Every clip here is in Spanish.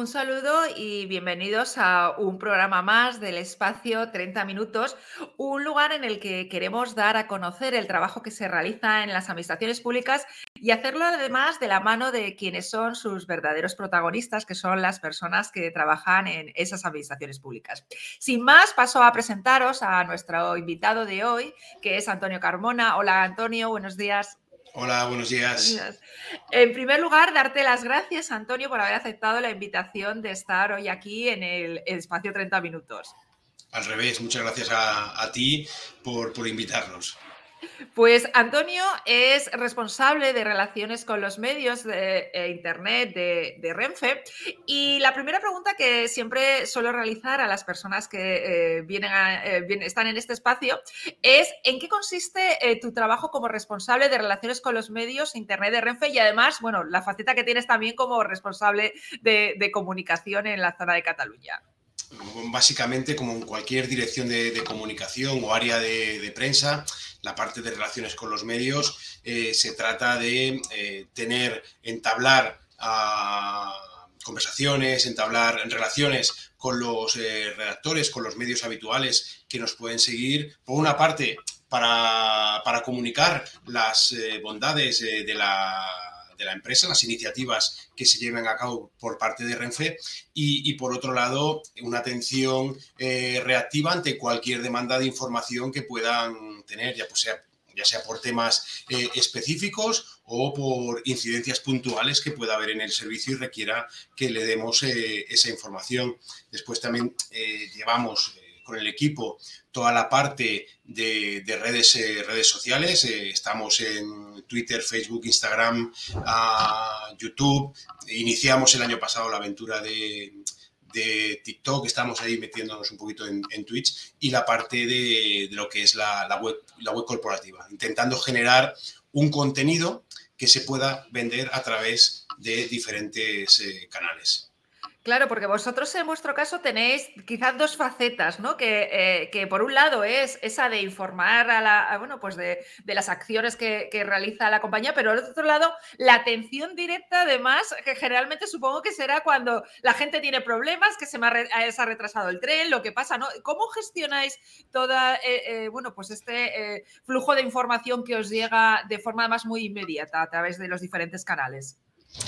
Un saludo y bienvenidos a un programa más del espacio 30 minutos, un lugar en el que queremos dar a conocer el trabajo que se realiza en las administraciones públicas y hacerlo además de la mano de quienes son sus verdaderos protagonistas, que son las personas que trabajan en esas administraciones públicas. Sin más, paso a presentaros a nuestro invitado de hoy, que es Antonio Carmona. Hola Antonio, buenos días. Hola, buenos días. En primer lugar, darte las gracias, Antonio, por haber aceptado la invitación de estar hoy aquí en el espacio 30 minutos. Al revés, muchas gracias a, ti por, por invitarnos. Pues Antonio es responsable de relaciones con los medios de eh, Internet de, Renfe. Y la primera pregunta que siempre suelo realizar a las personas que eh, vienen, eh, están en este espacio es ¿en qué consiste tu trabajo como responsable de relaciones con los medios Internet de Renfe? Y además, bueno, la faceta que tienes también como responsable de comunicación en la zona de Cataluña básicamente como en cualquier dirección de, comunicación o área de, prensa, la parte de relaciones con los medios eh, se trata de eh, tener, entablar ah, conversaciones, entablar relaciones con los eh, redactores, con los medios habituales que nos pueden seguir, por una parte, para, para comunicar las bondades de la de la empresa, las iniciativas que se lleven a cabo por parte de Renfe. Y, por otro lado, una atención reactiva ante cualquier demanda de información que puedan tener, ya, pues sea, ya sea por temas eh, específicos o por incidencias puntuales que pueda haber en el servicio y requiera que le demos eh, esa información. Después también llevamos con el equipo toda la parte de, redes, eh, redes sociales. Eh, estamos en Twitter, Facebook, Instagram, YouTube. Iniciamos el año pasado la aventura de, TikTok, estamos ahí metiéndonos un poquito en, Twitch y la parte de, lo que es la, web, la web corporativa, intentando generar un contenido que se pueda vender a través de diferentes eh, canales. Claro, porque vosotros en vuestro caso tenéis quizás dos facetas, ¿no? Que, eh, que por un lado es esa de informar a la, bueno, pues de, las acciones que, realiza la compañía, pero por otro lado, la atención directa, además, que generalmente supongo que será cuando la gente tiene problemas, que se, me ha, eh, retrasado el tren, lo que pasa, ¿no? ¿Cómo gestionáis toda, eh, bueno, pues este flujo de información que os llega de forma más muy inmediata a través de los diferentes canales?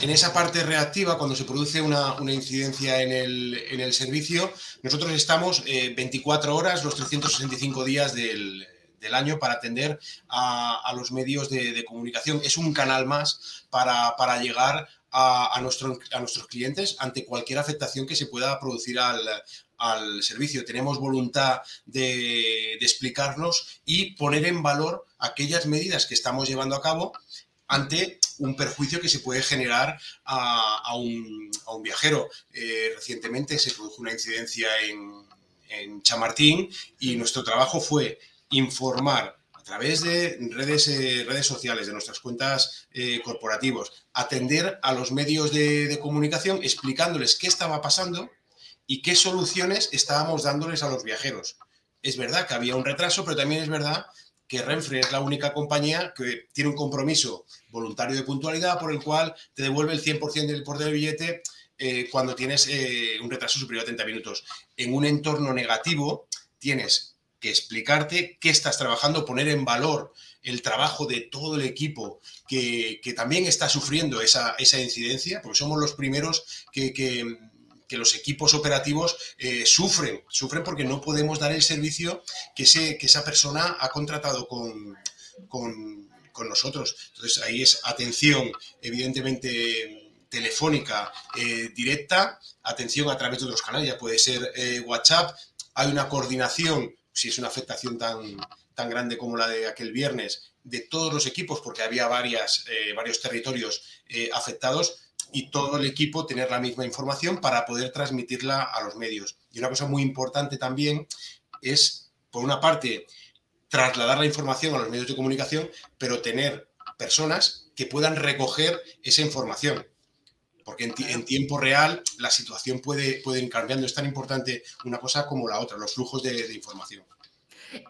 En esa parte reactiva, cuando se produce una, incidencia en el, servicio, nosotros estamos 24 eh, horas, los 365 días del, año para atender a, los medios de, comunicación. Es un canal más para, llegar a, nuestros clientes ante cualquier afectación que se pueda producir al, servicio. Tenemos voluntad de, de, explicarnos y poner en valor aquellas medidas que estamos llevando a cabo ante un perjuicio que se puede generar a, un, viajero. Eh, recientemente se produjo una incidencia en, Chamartín y nuestro trabajo fue informar a través de redes, eh, redes sociales, de nuestras cuentas eh, corporativos, atender a los medios de, comunicación explicándoles qué estaba pasando y qué soluciones estábamos dándoles a los viajeros. Es verdad que había un retraso, pero también es verdad que Renfe es la única compañía que tiene un compromiso voluntario de puntualidad por el cual te devuelve el 100% del importe del billete eh, cuando tienes eh, un retraso superior a 30 minutos. En un entorno negativo tienes que explicarte qué estás trabajando, poner en valor el trabajo de todo el equipo que, también está sufriendo esa, incidencia, porque somos los primeros que los equipos operativos eh, sufren, sufren porque no podemos dar el servicio que, que esa persona ha contratado con, con, nosotros. Entonces ahí es atención, evidentemente telefónica eh, directa, atención a través de otros canales, ya puede ser eh, WhatsApp, hay una coordinación, si es una afectación tan, tan grande como la de aquel viernes, de todos los equipos, porque había varias, varios territorios afectados, y todo el equipo tener la misma información para poder transmitirla a los medios. Y una cosa muy importante también es, por una parte, trasladar la información a los medios de comunicación, pero tener personas que puedan recoger esa información. Porque en, tiempo real la situación puede, puede ir cambiando. Es tan importante una cosa como la otra, los flujos de información.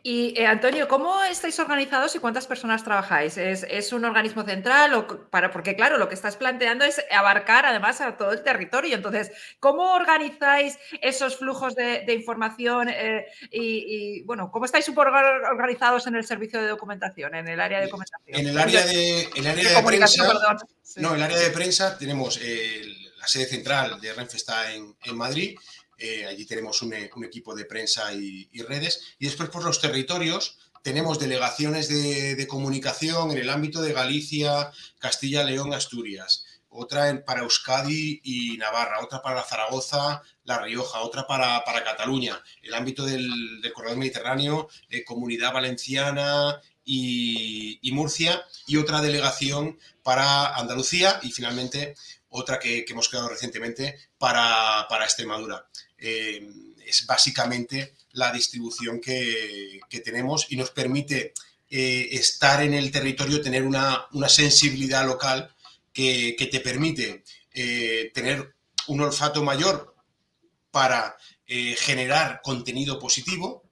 Y eh, Antonio, ¿cómo estáis organizados y cuántas personas trabajáis? ¿Es, un organismo central? O para, porque claro, lo que estás planteando es abarcar además a todo el territorio. Entonces, ¿cómo organizáis esos flujos de, información? Eh, y, bueno, ¿cómo estáis organizados en el servicio de documentación, en el área de documentación? En el área de, prensa. No, en el área de prensa tenemos la sede central de Renfe está en, en Madrid eh, allí tenemos un, equipo de prensa y, redes. Y después por los territorios tenemos delegaciones de, comunicación en el ámbito de Galicia, Castilla, León, Asturias. Otra para Euskadi y Navarra, otra para Zaragoza, La Rioja, otra para, Cataluña. El ámbito del, corredor mediterráneo, eh, Comunidad Valenciana y, Murcia. Y otra delegación para Andalucía y finalmente otra que, hemos creado recientemente para Extremadura. Eh, es básicamente la distribución que, tenemos y nos permite eh, estar en el territorio, tener una, sensibilidad local que, te permite eh, tener un olfato mayor para generar contenido positivo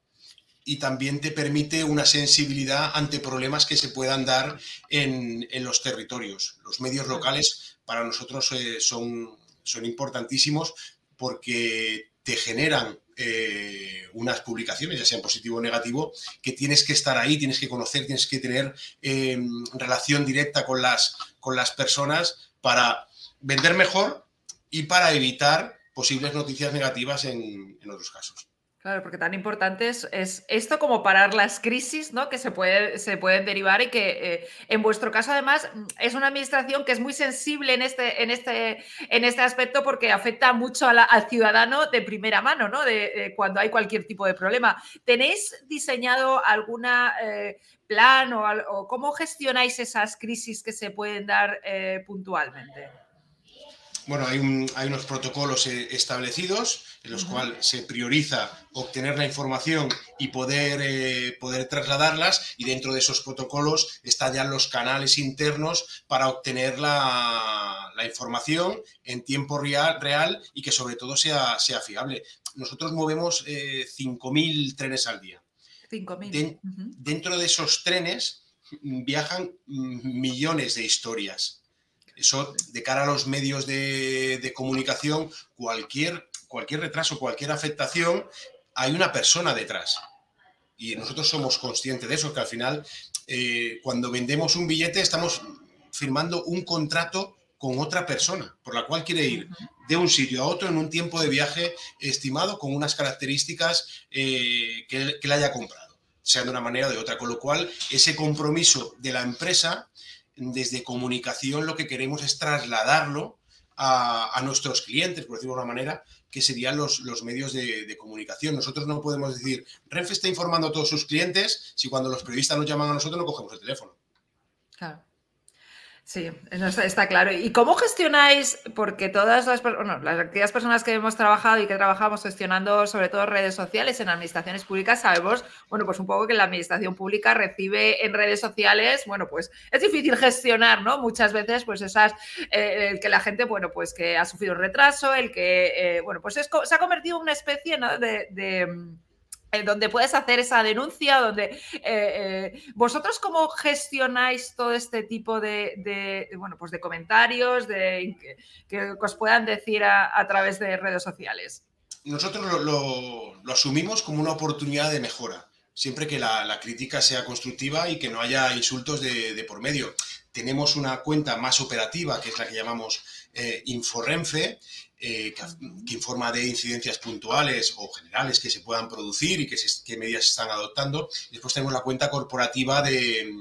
y también te permite una sensibilidad ante problemas que se puedan dar en, los territorios. Los medios locales para nosotros son, son importantísimos porque te generan eh, unas publicaciones, ya sean positivo o negativo, que tienes que estar ahí, tienes que conocer, tienes que tener em, relación directa con las, con las personas para vender mejor y para evitar posibles noticias negativas en otros casos. Claro, porque tan importante es, esto como parar las crisis ¿no? que se, puede, se pueden derivar y que eh, en vuestro caso además mm, es una administración que es muy sensible en este, en este, en este aspecto porque afecta mucho al ciudadano de primera mano, ¿no? de, cuando hay cualquier tipo de problema. ¿Tenéis diseñado alguna eh, plan o, cómo gestionáis esas crisis que se pueden dar eh, puntualmente? Bueno, hay, unos protocolos eh, establecidos en los cuales se prioriza obtener la información y poder, eh, poder trasladarlas y dentro de esos protocolos están ya los canales internos para obtener la, información en tiempo real, real, y que sobre todo sea, sea fiable. Nosotros movemos 5.000 eh, trenes al día. 5.000. Dentro de esos trenes viajan millones de historias eso, de cara a los medios de, comunicación, cualquier, cualquier retraso, cualquier afectación, hay una persona detrás. Y nosotros somos conscientes de eso, que al final, eh, cuando vendemos un billete, estamos firmando un contrato con otra persona, por la cual quiere ir de un sitio a otro en un tiempo de viaje estimado con unas características eh, que, que le haya comprado, sea de una manera o de otra. Con lo cual, ese compromiso de la empresa desde comunicación lo que queremos es trasladarlo a, nuestros clientes, por decirlo de una manera, que serían los, los medios de, comunicación. Nosotros no podemos decir, Renfe está informando a todos sus clientes si cuando los periodistas nos llaman a nosotros no cogemos el teléfono. Claro. Sí, está, claro. ¿Y cómo gestionáis? Porque todas las, bueno, las aquellas personas que hemos trabajado y que trabajamos gestionando sobre todo redes sociales en administraciones públicas, sabemos, bueno, pues un poco que la administración pública recibe en redes sociales, bueno, pues es difícil gestionar, ¿no? Muchas veces, pues esas, eh, el que la gente, bueno, pues que ha sufrido un retraso, el que, eh, bueno, pues se ha convertido en una especie, ¿no? de donde puedes hacer esa denuncia, donde eh, eh, vosotros cómo gestionáis todo este tipo de, bueno, pues de comentarios de, que, os puedan decir a, través de redes sociales. Nosotros lo, asumimos como una oportunidad de mejora, siempre que la, crítica sea constructiva y que no haya insultos de, por medio. Tenemos una cuenta más operativa, que es la que llamamos eh, Inforenfe, eh, que, informa de incidencias puntuales o generales que se puedan producir y que qué medidas se están adoptando. Después tenemos la cuenta corporativa de,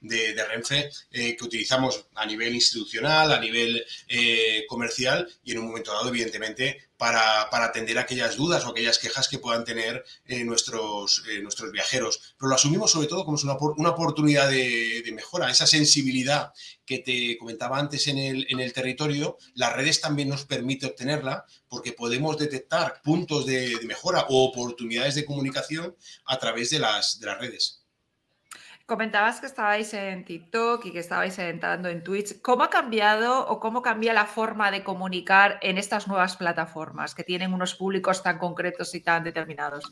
de, Renfe eh, que utilizamos a nivel institucional, a nivel eh, comercial y en un momento dado, evidentemente, para, atender aquellas dudas o aquellas quejas que puedan tener nuestros, nuestros viajeros. Pero lo asumimos sobre todo como una, una oportunidad de, de mejora, esa sensibilidad que te comentaba antes en el, en el territorio, las redes también nos permite obtenerla porque podemos detectar puntos de, mejora o oportunidades de comunicación a través de las, de las redes. Comentabas que estabais en TikTok y que estabais entrando en Twitch. ¿Cómo ha cambiado o cómo cambia la forma de comunicar en estas nuevas plataformas que tienen unos públicos tan concretos y tan determinados?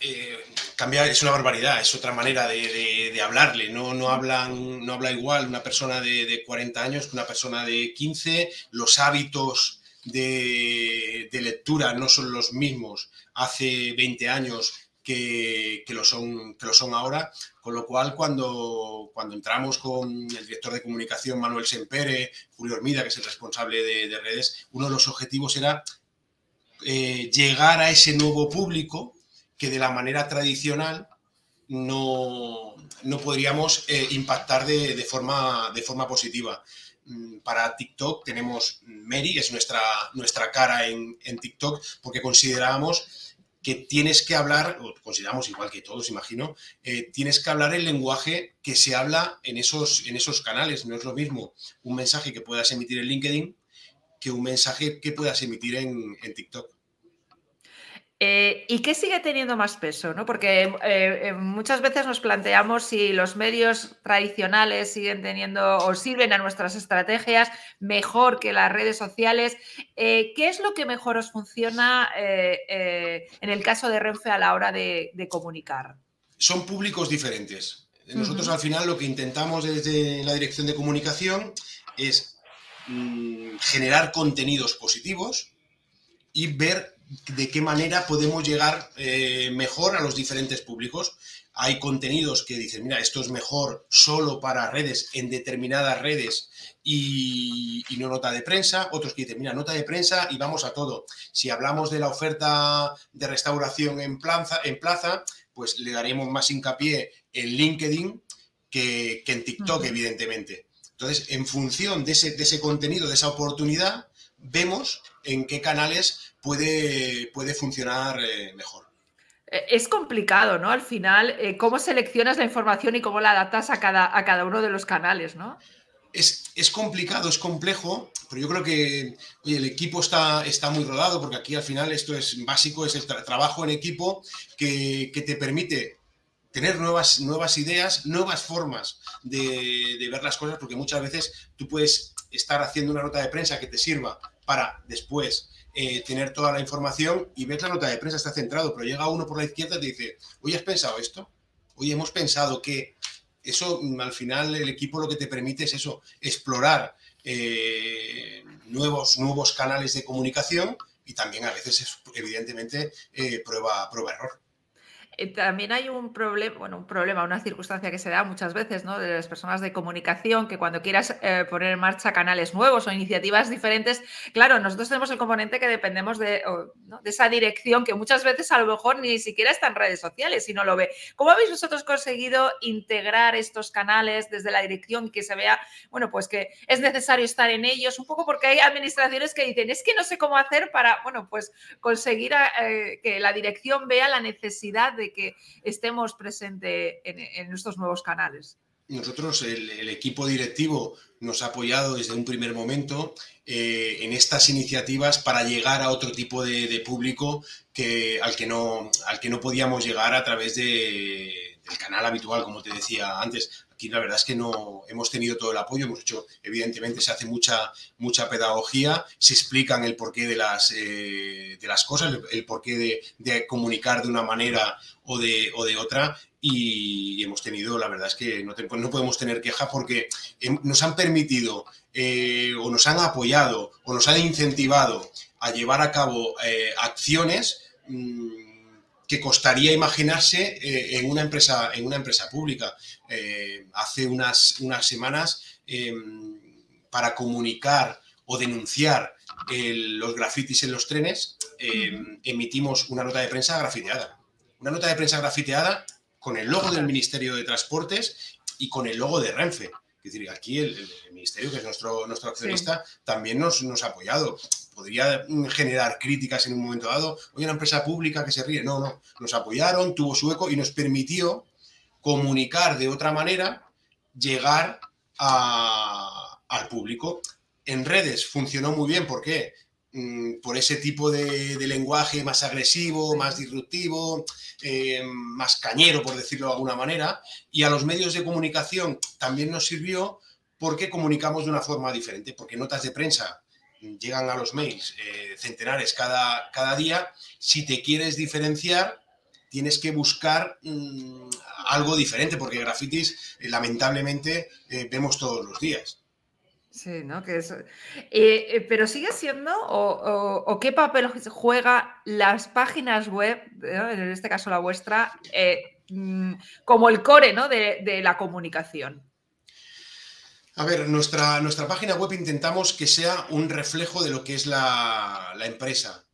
eh, cambiar es una barbaridad, es otra manera de, hablarle. No, no, hablan, no habla igual una persona de, 40 años que una persona de 15. Los hábitos de, lectura no son los mismos hace 20 años que, lo son, que son ahora. Con lo cual, cuando, cuando entramos con el director de comunicación Manuel Sempere, Julio Hormida, que es el responsable de, redes, uno de los objetivos era eh, llegar a ese nuevo público que de la manera tradicional no, podríamos eh, impactar de, forma, de forma positiva. Mm, para TikTok tenemos Mary, es nuestra, nuestra cara en, TikTok, porque consideramos que tienes que hablar, o consideramos igual que todos, imagino, eh, tienes que hablar el lenguaje que se habla en esos, en esos canales. No es lo mismo un mensaje que puedas emitir en LinkedIn que un mensaje que puedas emitir en, en TikTok. Eh, ¿Y qué sigue teniendo más peso? ¿no? Porque eh, eh, muchas veces nos planteamos si los medios tradicionales siguen teniendo o sirven a nuestras estrategias mejor que las redes sociales. ¿Qué es lo que mejor os funciona en el caso de Renfe a la hora de, comunicar? Son públicos diferentes. Nosotros al final lo que intentamos desde la dirección de comunicación es mm, generar contenidos positivos y ver de qué manera podemos llegar eh, mejor a los diferentes públicos. Hay contenidos que dicen, mira, esto es mejor solo para redes, en determinadas redes y, no nota de prensa. Otros que dicen, mira, nota de prensa y vamos a todo. Si hablamos de la oferta de restauración en plaza, en plaza pues le daremos más hincapié en LinkedIn que, en TikTok, evidentemente. Entonces, en función de ese, de ese contenido, de esa oportunidad, vemos en qué canales puede, puede funcionar eh, mejor. Eh, es complicado, ¿no? Al final, eh, cómo seleccionas la información y cómo la adaptas a cada, a cada uno de los canales, ¿no? Es, complicado, es complejo, pero yo creo que el equipo está, está muy rodado porque aquí al final esto es básico, es el trabajo en equipo que, te permite tener nuevas, nuevas ideas, nuevas formas de, de, ver las cosas, porque muchas veces tú puedes estar haciendo una nota de prensa que te sirva para después eh, tener toda la información y ves la nota de prensa, está centrado, pero llega uno por la izquierda y te dice, hoy has pensado esto, hoy hemos pensado que eso mm, al final el equipo lo que te permite es eso, explorar eh, nuevos, nuevos canales de comunicación y también a veces es evidentemente eh, prueba, prueba error. Eh, también hay un problema, bueno, un problema, una circunstancia que se da muchas veces, ¿no? De las personas de comunicación, que cuando quieras eh, poner en marcha canales nuevos o iniciativas diferentes, claro, nosotros tenemos el componente que dependemos de, esa dirección que muchas veces a lo mejor ni siquiera está en redes sociales y no lo ve. ¿Cómo habéis vosotros conseguido integrar estos canales desde la dirección que se vea, bueno, pues que es necesario estar en ellos? Un poco porque hay administraciones que dicen, es que no sé cómo hacer para, bueno, pues conseguir eh, que la dirección vea la necesidad de que estemos presentes en, estos nuevos canales. Nosotros, el, equipo directivo, nos ha apoyado desde un primer momento eh, en estas iniciativas para llegar a otro tipo de, público que, al, que no, al que no podíamos llegar a través del canal habitual, como te decía antes. Aquí la verdad es que no hemos tenido todo el apoyo, hemos hecho, evidentemente se hace mucha, mucha pedagogía, se explican el porqué de las, eh, de las cosas, el, porqué de, comunicar de una manera o de, o de otra y hemos tenido, la verdad es que no, no podemos tener queja porque nos han permitido eh, o nos han apoyado o nos han incentivado a llevar a cabo eh, acciones mm, que costaría imaginarse eh, en, una empresa, en una empresa pública. hace unas, unas semanas, em, para comunicar o denunciar los grafitis en los trenes, em, emitimos una nota de prensa grafiteada una nota de prensa grafiteada con el logo del Ministerio de Transportes y con el logo de Renfe. Es decir, aquí el, Ministerio, que es nuestro, nuestro accionista, también nos, nos, ha apoyado. Podría generar críticas en un momento dado. Oye, una empresa pública que se ríe. No, no. Nos apoyaron, tuvo su eco y nos permitió comunicar de otra manera, llegar al público. En redes funcionó muy bien. ¿Por qué? Mm, por ese tipo de, lenguaje más agresivo, más disruptivo, eh, más cañero, por decirlo de alguna manera, y a los medios de comunicación también nos sirvió porque comunicamos de una forma diferente, porque notas de prensa llegan a los mails eh, centenares cada, cada día, si te quieres diferenciar, tienes que buscar mm, algo diferente, porque grafitis, eh, lamentablemente, eh, vemos todos los días. Sí, ¿no? Que eh, pero sigue siendo, o, qué papel juega las páginas web, en este caso la vuestra, mm, como el core ¿no? de, la comunicación. A ver, nuestra, nuestra página web intentamos que sea un reflejo de lo que es la, empresa.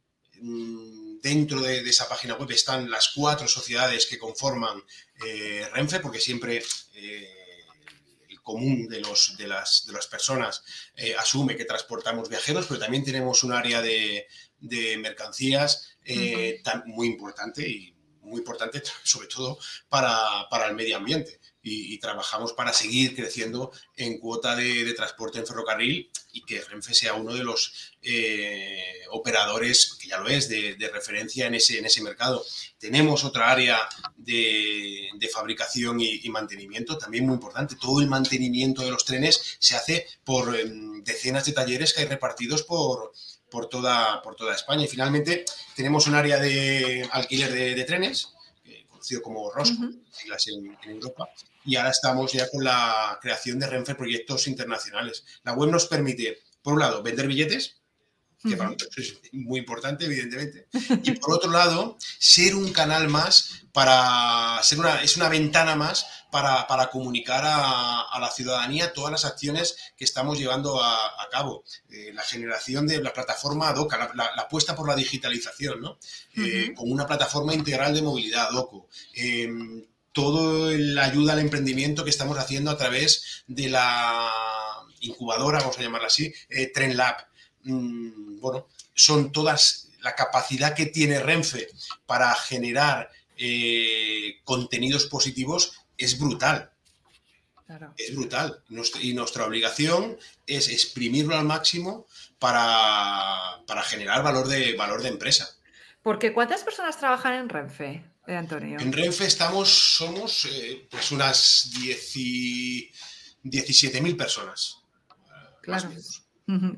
Mm, dentro de, esa página web están las cuatro sociedades que conforman eh, Renfe, porque siempre eh, el común de, los, de, las, de las personas eh, asume que transportamos viajeros, pero también tenemos un área de, mercancías muy importante y muy importante sobre todo para, para el medio ambiente y, trabajamos para seguir creciendo en cuota de, transporte en ferrocarril y que Renfe sea uno de los eh, operadores, que ya lo es, de, referencia en ese, en ese mercado. Tenemos otra área de, fabricación y, mantenimiento, también muy importante. Todo el mantenimiento de los trenes se hace por em, decenas de talleres que hay repartidos por, por toda, por toda España. Y finalmente tenemos un área de alquiler de, trenes, eh, conocido como Rosco, en, en, Europa, y ahora estamos ya con la creación de Renfe Proyectos Internacionales. La web nos permite, por un lado, vender billetes, que para nosotros es muy importante, evidentemente, y por otro lado, ser un canal más para, ser una, es una ventana más para, comunicar a, la ciudadanía todas las acciones que estamos llevando a, cabo. Eh, la generación de la plataforma DOCA, la, apuesta por la digitalización, ¿no? Eh, con una plataforma integral de movilidad DOCO. Em, todo la ayuda al emprendimiento que estamos haciendo a través de la incubadora, vamos a llamarla así, eh, TrenLab. Mm, bueno, son todas la capacidad que tiene Renfe para generar eh, contenidos positivos es brutal. Es brutal. Y nuestra obligación es exprimirlo al máximo para, para generar valor de, valor de empresa. Porque ¿cuántas personas trabajan en Renfe? Antonio? En Renfe estamos, somos eh, pues unas 17.000 personas. Claro.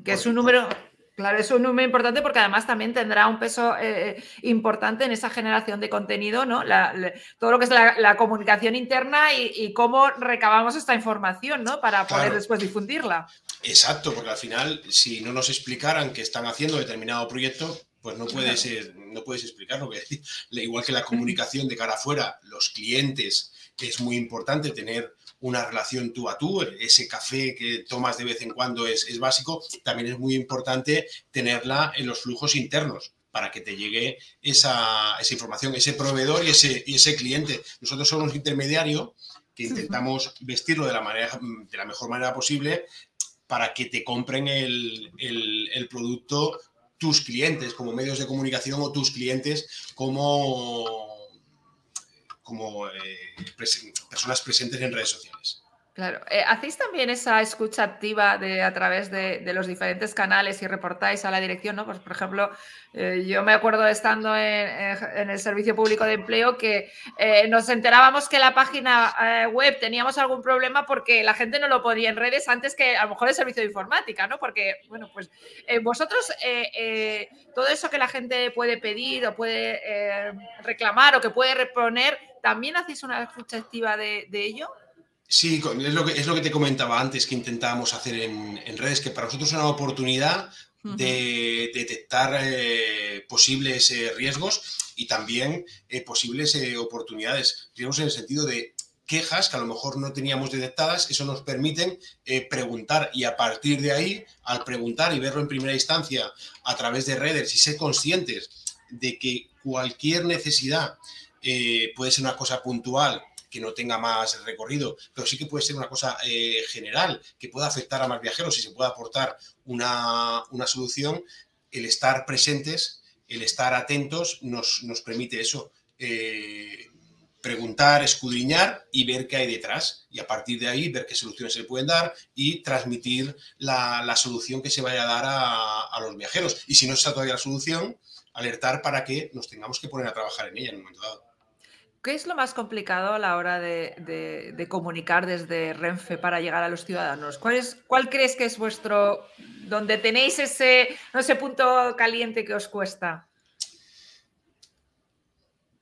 Que es un número, Claro, es un número importante porque además también tendrá un peso eh, importante en esa generación de contenido, ¿no? todo lo que es la, comunicación interna y, cómo recabamos esta información, ¿no? Para poder después difundirla. Exacto, porque al final, si no nos explicaran que están haciendo determinado proyecto, pues no puedes, no puedes explicarlo. Igual que la comunicación de cara afuera, los clientes, es muy importante tener una relación tú a tú, ese café que tomas de vez en cuando es, básico, también es muy importante tenerla en los flujos internos para que te llegue esa, información, ese proveedor y ese, y ese cliente. Nosotros somos un intermediario que intentamos vestirlo de la, manera, de la mejor manera posible para que te compren el, el producto tus clientes como medios de comunicación o tus clientes como, como eh, personas presentes en redes sociales. Claro. Eh, ¿Hacéis también esa escucha activa de, a través de, los diferentes canales y reportáis a la dirección? ¿no? Pues, por ejemplo, eh, yo me acuerdo estando en, el Servicio Público de Empleo que eh, nos enterábamos que la página web teníamos algún problema porque la gente no lo ponía en redes antes que a lo mejor el servicio de informática, ¿no? Porque, bueno, pues vosotros todo eso que la gente puede pedir o puede reclamar o que puede reponer, ¿también hacéis una escucha activa de ello? Sí, es lo, que, es lo que te comentaba antes que intentábamos hacer en, redes, que para nosotros es una oportunidad de, detectar eh, posibles eh, riesgos y también eh, posibles oportunidades. Riesgos en el sentido de quejas que a lo mejor no teníamos detectadas, eso nos permite preguntar y a partir de ahí, al preguntar y verlo en primera instancia a través de redes y ser conscientes de que cualquier necesidad puede ser una cosa puntual que no tenga más recorrido, pero sí que puede ser una cosa eh, general, que pueda afectar a más viajeros y se pueda aportar una, solución, el estar presentes, el estar atentos nos, permite eso. Eh, preguntar, escudriñar y ver qué hay detrás. Y a partir de ahí ver qué soluciones se pueden dar y transmitir la, solución que se vaya a dar a, a, los viajeros. Y si no está todavía la solución, alertar para que nos tengamos que poner a trabajar en ella en un momento dado. ¿Qué es lo más complicado a la hora de, comunicar desde Renfe para llegar a los ciudadanos? ¿Cuál, es, ¿Cuál crees que es vuestro, donde tenéis ese, no, punto caliente que os cuesta?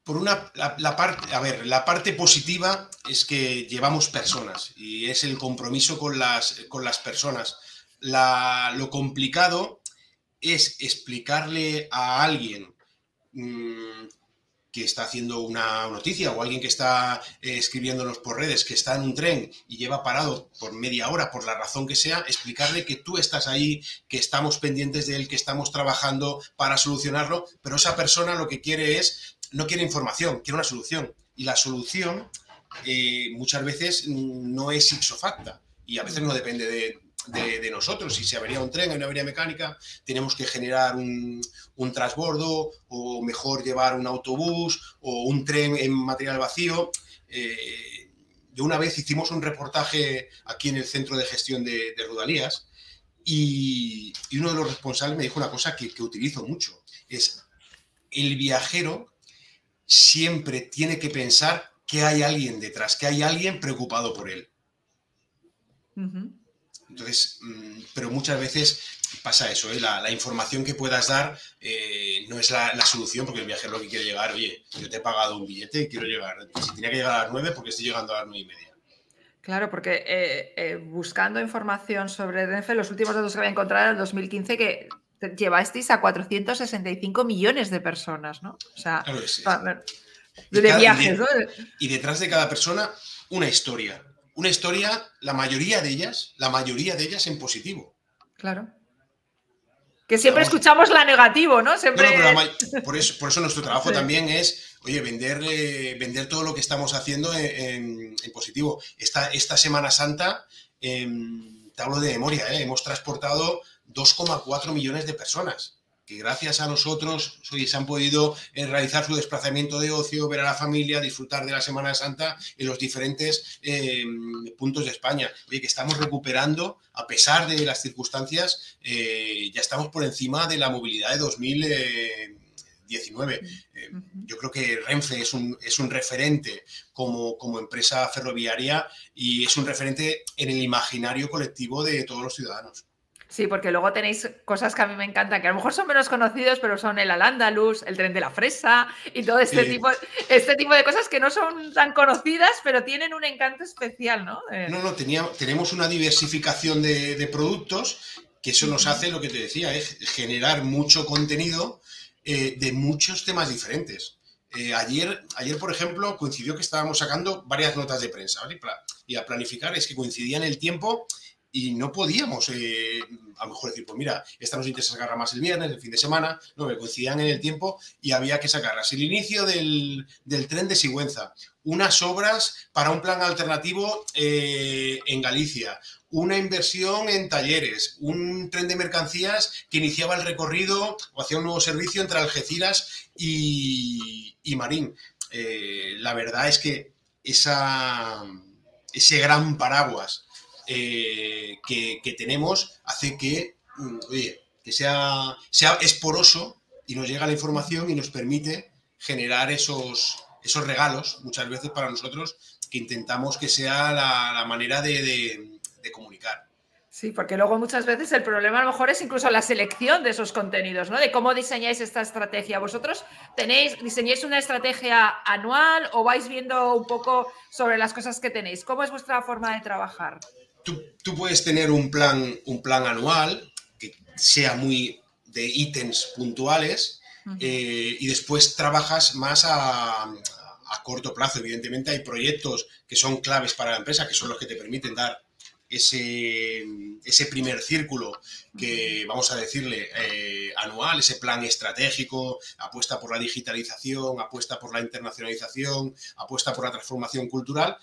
por una, la, parte, a ver, la parte positiva es que llevamos personas y es el compromiso con las, con las personas. lo complicado es explicarle a alguien mm, que está haciendo una noticia o alguien que está eh, escribiéndonos por redes, que está en un tren y lleva parado por media hora, por la razón que sea, explicarle que tú estás ahí, que estamos pendientes de él, que estamos trabajando para solucionarlo, pero esa persona lo que quiere es, no quiere información, quiere una solución. Y la solución eh, muchas veces no es ipso y a veces no depende de, de, nosotros. Si se avería un tren, hay una avería mecánica, tenemos que generar un, un, transbordo o mejor llevar un autobús o un tren en material vacío. Eh, de una vez hicimos un reportaje aquí en el Centro de Gestión de, de Rodalías y, uno de los responsables me dijo una cosa que, que utilizo mucho, es el viajero siempre tiene que pensar que hay alguien detrás, que hay alguien preocupado por él. Entonces, mm, pero muchas veces pasa eso, ¿eh? la, información que puedas dar eh, no es la, solución porque el viajero lo que quiere llegar, oye, yo te he pagado un billete y quiero llegar, si tenía que llegar a las nueve porque estoy llegando a las nueve y media. Claro, porque eh, buscando información sobre Renfe, los últimos datos que había encontrado en el 2015 que llevasteis a 465 millones de personas, ¿no? O sea, de, viajes, ¿no? Y detrás de cada persona, una historia una historia, la mayoría de ellas, la mayoría de ellas en positivo. Claro. Que siempre escuchamos la negativo, ¿no? Siempre... por, eso, por eso nuestro trabajo también es, oye, vender, vender todo lo que estamos haciendo en, positivo. Esta, esta Semana Santa, em, te hablo de memoria, ¿eh? hemos transportado 2,4 millones de personas que gracias a nosotros se han podido eh, realizar su desplazamiento de ocio, ver a la familia, disfrutar de la Semana Santa en los diferentes eh, puntos de España. Oye, que estamos recuperando, a pesar de las circunstancias, eh, ya estamos por encima de la movilidad de 2019. yo creo que Renfe es un, es un referente como, como, empresa ferroviaria y es un referente en el imaginario colectivo de todos los ciudadanos. Sí, porque luego tenéis cosas que a mí me encantan, que a lo mejor son menos conocidos, pero son el Al-Ándalus, el tren de la fresa y todo este, tipo, este tipo de cosas que no son tan conocidas, pero tienen un encanto especial, ¿no? Eh, no, no, tenemos una diversificación de, productos que eso nos hace, lo que te decía, es generar mucho contenido eh, de muchos temas diferentes. Eh, ayer, ayer, por ejemplo, coincidió que estábamos sacando varias notas de prensa, ¿vale? Y a planificar es que coincidían el tiempo y no podíamos eh, a lo mejor decir, pues mira, esta nos interesa sacarla más el viernes, el fin de semana, no, me coincidían en el tiempo y había que sacarlas. El inicio del, tren de Sigüenza, unas obras para un plan alternativo eh, en Galicia, una inversión en talleres, un tren de mercancías que iniciaba el recorrido o hacía un nuevo servicio entre Algeciras y, Marín. Eh, la verdad es que esa, ese gran paraguas eh, que, tenemos hace que, mm, que sea, sea esporoso y nos llega la información y nos permite generar esos, esos regalos muchas veces para nosotros que intentamos que sea la, manera de, comunicar. Sí, porque luego muchas veces el problema a lo mejor es incluso la selección de esos contenidos, ¿no? De cómo diseñáis esta estrategia. ¿Vosotros tenéis, diseñáis una estrategia anual o vais viendo un poco sobre las cosas que tenéis? ¿Cómo es vuestra forma de trabajar? Tú, puedes tener un plan, un plan anual que sea muy de ítems puntuales eh, y después trabajas más a, corto plazo. Evidentemente hay proyectos que son claves para la empresa, que son los que te permiten dar ese, ese primer círculo que vamos a decirle eh, anual, ese plan estratégico, apuesta por la digitalización, apuesta por la internacionalización, apuesta por la transformación cultural,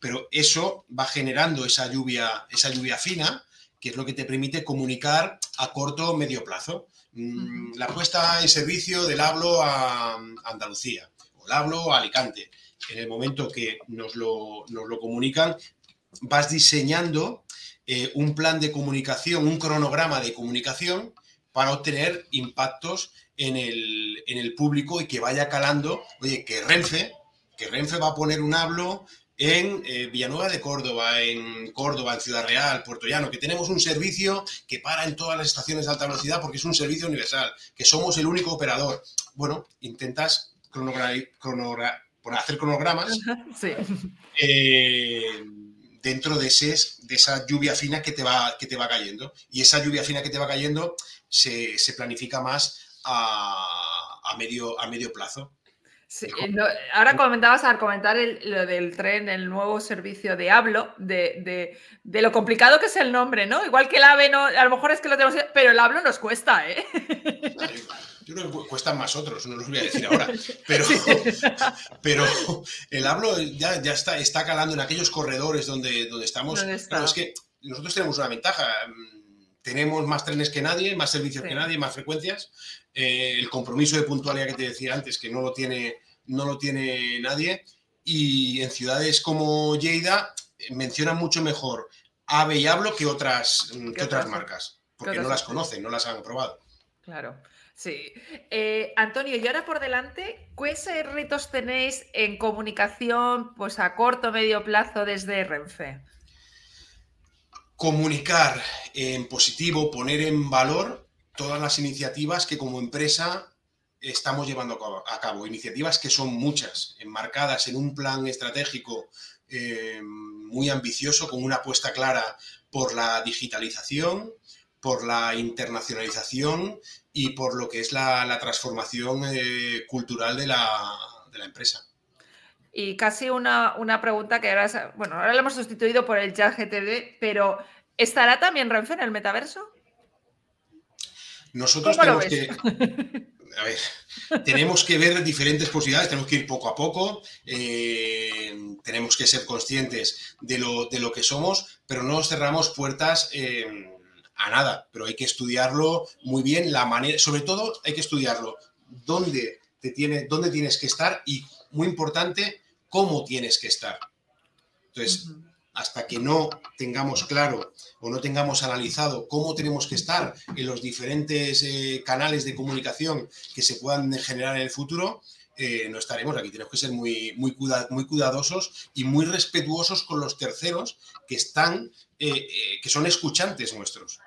pero eso va generando esa lluvia, esa lluvia fina, que es lo que te permite comunicar a corto o medio plazo. Mm, la puesta en servicio del hablo a Andalucía o el hablo a Alicante. En el momento que nos lo, comunican, vas diseñando eh, un plan de comunicación, un cronograma de comunicación para obtener impactos en el, en el público y que vaya calando, oye, que Renfe, que Renfe va a poner un hablo en eh, Villanueva de Córdoba, en Córdoba, en Ciudad Real, Puerto Llano, que tenemos un servicio que para en todas las estaciones de alta velocidad porque es un servicio universal, que somos el único operador. Bueno, intentas por hacer cronogramas eh, dentro de, ese, de esa lluvia fina que te, va, que te va cayendo. Y esa lluvia fina que te va cayendo se, planifica más a, medio, a medio plazo. Ahora comentabas al comentar lo del tren, el nuevo servicio de Hablo, de, lo complicado que es el nombre, ¿no? Igual que el AVE, no, a lo mejor es que lo tenemos, pero el Hablo nos cuesta, ¿eh? Yo creo que cuestan más otros, no los voy a decir ahora. Pero, pero el hablo ya, ya está, está calando en aquellos corredores donde, donde estamos. Pero es que nosotros tenemos una ventaja. Tenemos más trenes que nadie, más servicios que nadie, más frecuencias. Eh, el compromiso de puntualidad que te decía antes, que no lo tiene, no lo tiene nadie. Y en ciudades como Lleida eh, mencionan mucho mejor AVE y Hablo que otras, que otras marcas, porque no las conocen, no las han probado. Claro. Sí. Eh, Antonio, y ahora por delante, ¿qué retos tenéis en comunicación pues a corto o medio plazo desde Renfe? Comunicar en positivo, poner en valor todas las iniciativas que como empresa estamos llevando a cabo. Iniciativas que son muchas, enmarcadas en un plan estratégico eh, muy ambicioso, con una apuesta clara por la digitalización, por la internacionalización y por lo que es la, transformación eh, cultural de la, empresa. Y casi una, pregunta que ahora, bueno, ahora la hemos sustituido por el chat GTD, pero ¿estará también Renfe en el metaverso? Nosotros tenemos que... A ver, tenemos que ver diferentes posibilidades, tenemos que ir poco a poco, eh, tenemos que ser conscientes de lo, de lo, que somos, pero no cerramos puertas. Eh, a nada, pero hay que estudiarlo muy bien, la manera, sobre todo hay que estudiarlo, dónde, te tiene, dónde tienes que estar y, muy importante, cómo tienes que estar. Entonces, hasta que no tengamos claro o no tengamos analizado cómo tenemos que estar en los diferentes eh, canales de comunicación que se puedan generar en el futuro, eh, no estaremos aquí. Tenemos que ser muy, muy, muy cuidadosos y muy respetuosos con los terceros que están, eh, que son escuchantes nuestros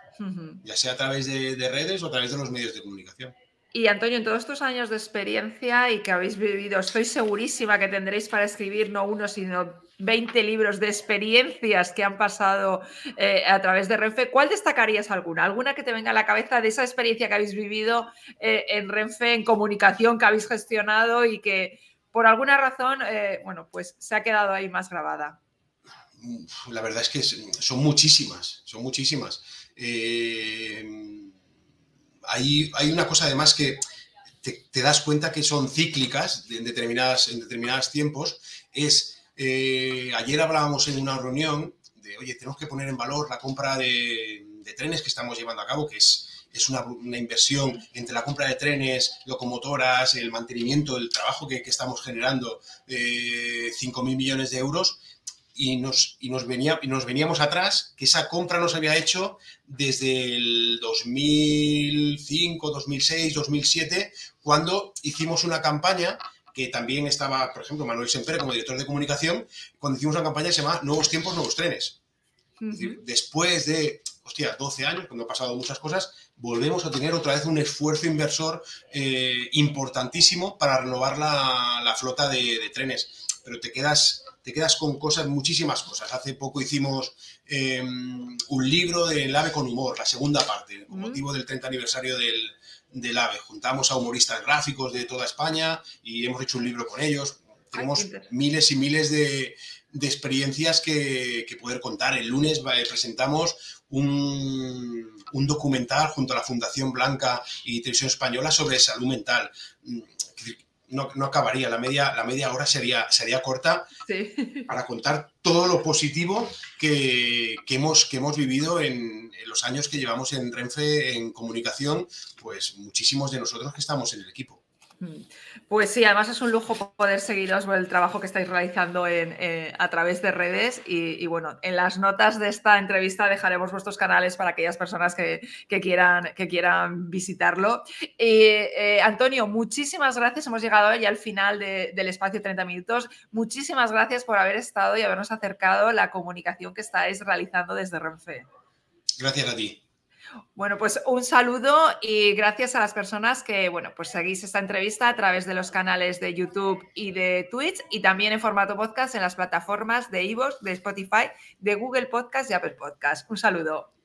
ya sea a través de, redes o a través de los medios de comunicación. Y Antonio, en todos estos años de experiencia y que habéis vivido, estoy segurísima que tendréis para escribir no uno, sino 20 libros de experiencias que han pasado eh, a través de Renfe. ¿Cuál destacarías alguna? ¿Alguna que te venga a la cabeza de esa experiencia que habéis vivido eh, en Renfe, en comunicación que habéis gestionado y que por alguna razón, eh, bueno, pues se ha quedado ahí más grabada? La verdad es que son muchísimas, son muchísimas. Hay, una cosa además que te, das cuenta que son cíclicas en determinadas, en determinados tiempos. Es, eh, ayer hablábamos en una reunión de, oye, tenemos que poner en valor la compra de, trenes que estamos llevando a cabo, que es, es una, inversión entre la compra de trenes, locomotoras, el mantenimiento, el trabajo que, estamos generando, eh, 5.000 millones de euros y nos, y nos, venía, y nos veníamos atrás, que esa compra no se había hecho desde el 2005, 2006, 2007, cuando hicimos una campaña que también estaba, por ejemplo, Manuel Semper como director de comunicación, cuando hicimos una campaña que se llama Nuevos tiempos, nuevos trenes. después de, hostia, 12 años, cuando han pasado muchas cosas, volvemos a tener otra vez un esfuerzo inversor eh, importantísimo para renovar la, flota de, de trenes. Pero te quedas te quedas con cosas, muchísimas cosas. Hace poco hicimos em, un libro del AVE con humor, la segunda parte, con motivo del 30 aniversario del, AVE. Juntamos a humoristas gráficos de toda España y hemos hecho un libro con ellos. Tenemos miles y miles de, experiencias que, poder contar. El lunes eh, presentamos un, un, documental junto a la Fundación Blanca y Televisión Española sobre salud mental no, acabaría, la media, la media hora sería, sería corta para contar todo lo positivo que, hemos, que hemos vivido en, en, los años que llevamos en Renfe en comunicación, pues muchísimos de nosotros que estamos en el equipo. Mm. Pues sí, además es un lujo poder seguiros por el trabajo que estáis realizando eh, a través de redes y, bueno, en las notas de esta entrevista dejaremos vuestros canales para aquellas personas que, quieran, que quieran visitarlo. Eh, Antonio, muchísimas gracias. Hemos llegado ya al final del espacio 30 minutos. Muchísimas gracias por haber estado y habernos acercado la comunicación que estáis realizando desde Renfe. Gracias a ti. Bueno, pues un saludo y gracias a las personas que, bueno, pues seguís esta entrevista a través de los canales de YouTube y de Twitch y también en formato podcast en las plataformas de Ivox, de Spotify, de Google Podcast y Apple Podcast. Un saludo.